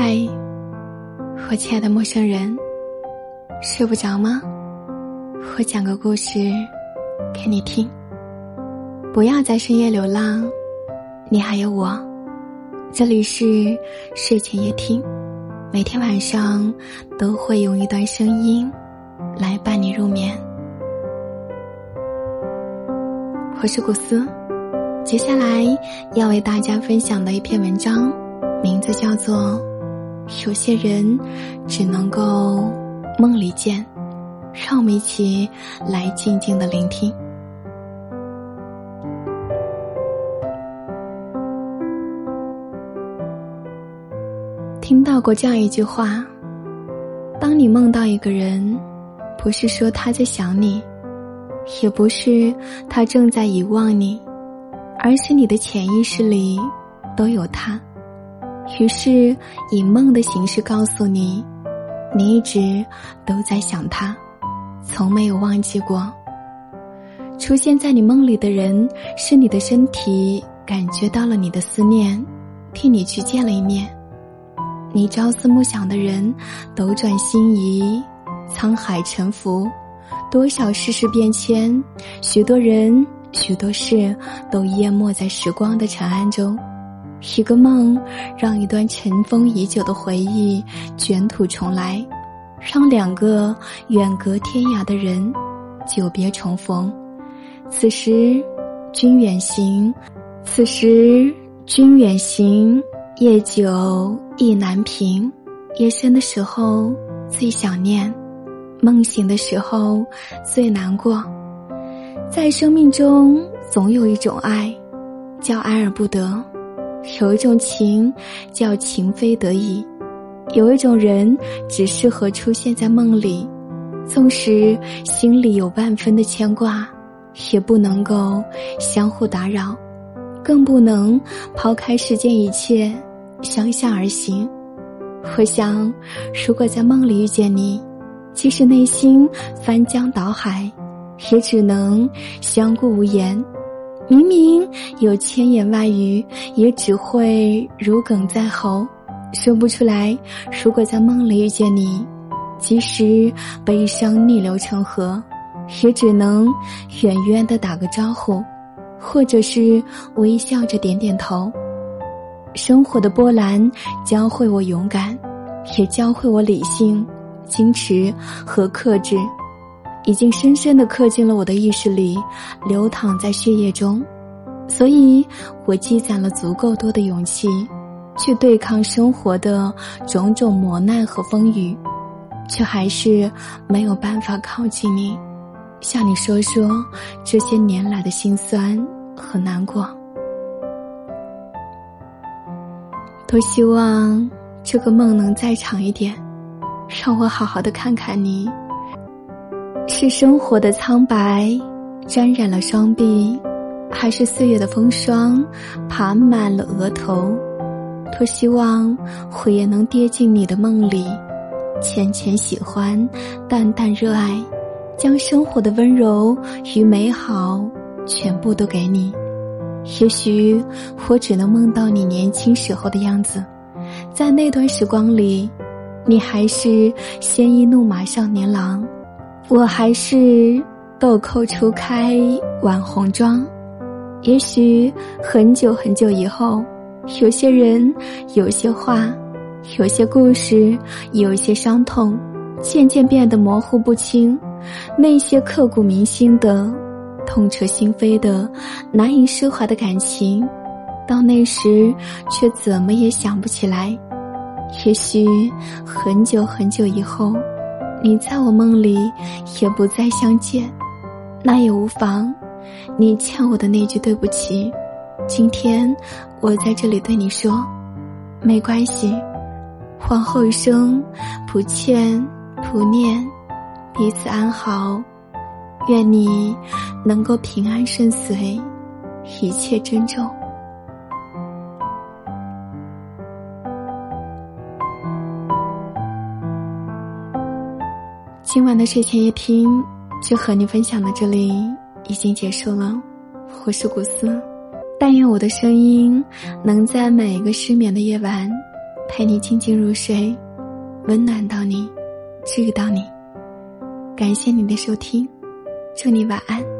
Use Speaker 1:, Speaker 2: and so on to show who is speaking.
Speaker 1: 嗨，我亲爱的陌生人，睡不着吗？我讲个故事给你听。不要在深夜流浪，你还有我。这里是睡前夜听，每天晚上都会用一段声音来伴你入眠。我是古斯，接下来要为大家分享的一篇文章，名字叫做。有些人只能够梦里见，让我们一起来静静的聆听。听到过这样一句话：当你梦到一个人，不是说他在想你，也不是他正在遗忘你，而是你的潜意识里都有他。于是，以梦的形式告诉你，你一直都在想他，从没有忘记过。出现在你梦里的人，是你的身体感觉到了你的思念，替你去见了一面。你朝思暮想的人，斗转星移，沧海沉浮，多少世事变迁，许多人，许多事，都淹没在时光的尘埃中。一个梦，让一段尘封已久的回忆卷土重来，让两个远隔天涯的人久别重逢。此时，君远行；此时，君远行。夜久意难平，夜深的时候最想念，梦醒的时候最难过。在生命中，总有一种爱，叫爱而不得。有一种情叫情非得已，有一种人只适合出现在梦里，纵使心里有万分的牵挂，也不能够相互打扰，更不能抛开世间一切相向而行。我想，如果在梦里遇见你，即使内心翻江倒海，也只能相顾无言。明明有千言万语，也只会如鲠在喉，说不出来。如果在梦里遇见你，即使悲伤逆流成河，也只能远远的打个招呼，或者是微笑着点点头。生活的波澜教会我勇敢，也教会我理性、矜持和克制。已经深深的刻进了我的意识里，流淌在血液中，所以我积攒了足够多的勇气，去对抗生活的种种磨难和风雨，却还是没有办法靠近你，向你说说这些年来的辛酸和难过。多希望这个梦能再长一点，让我好好的看看你。是生活的苍白沾染了双臂，还是岁月的风霜爬满了额头？多希望我也能跌进你的梦里，浅浅喜欢，淡淡热爱，将生活的温柔与美好全部都给你。也许我只能梦到你年轻时候的样子，在那段时光里，你还是鲜衣怒马少年郎。我还是豆蔻初开晚红妆，也许很久很久以后，有些人、有些话、有些故事、有些伤痛，渐渐变得模糊不清。那些刻骨铭心的、痛彻心扉的、难以释怀的感情，到那时却怎么也想不起来。也许很久很久以后。你在我梦里也不再相见，那也无妨。你欠我的那句对不起，今天我在这里对你说，没关系。往后余生，不欠不念，彼此安好。愿你能够平安顺遂，一切珍重。今晚的睡前夜听就和你分享到这里，已经结束了。我是古思，但愿我的声音能在每一个失眠的夜晚，陪你静静入睡，温暖到你，治愈到你。感谢你的收听，祝你晚安。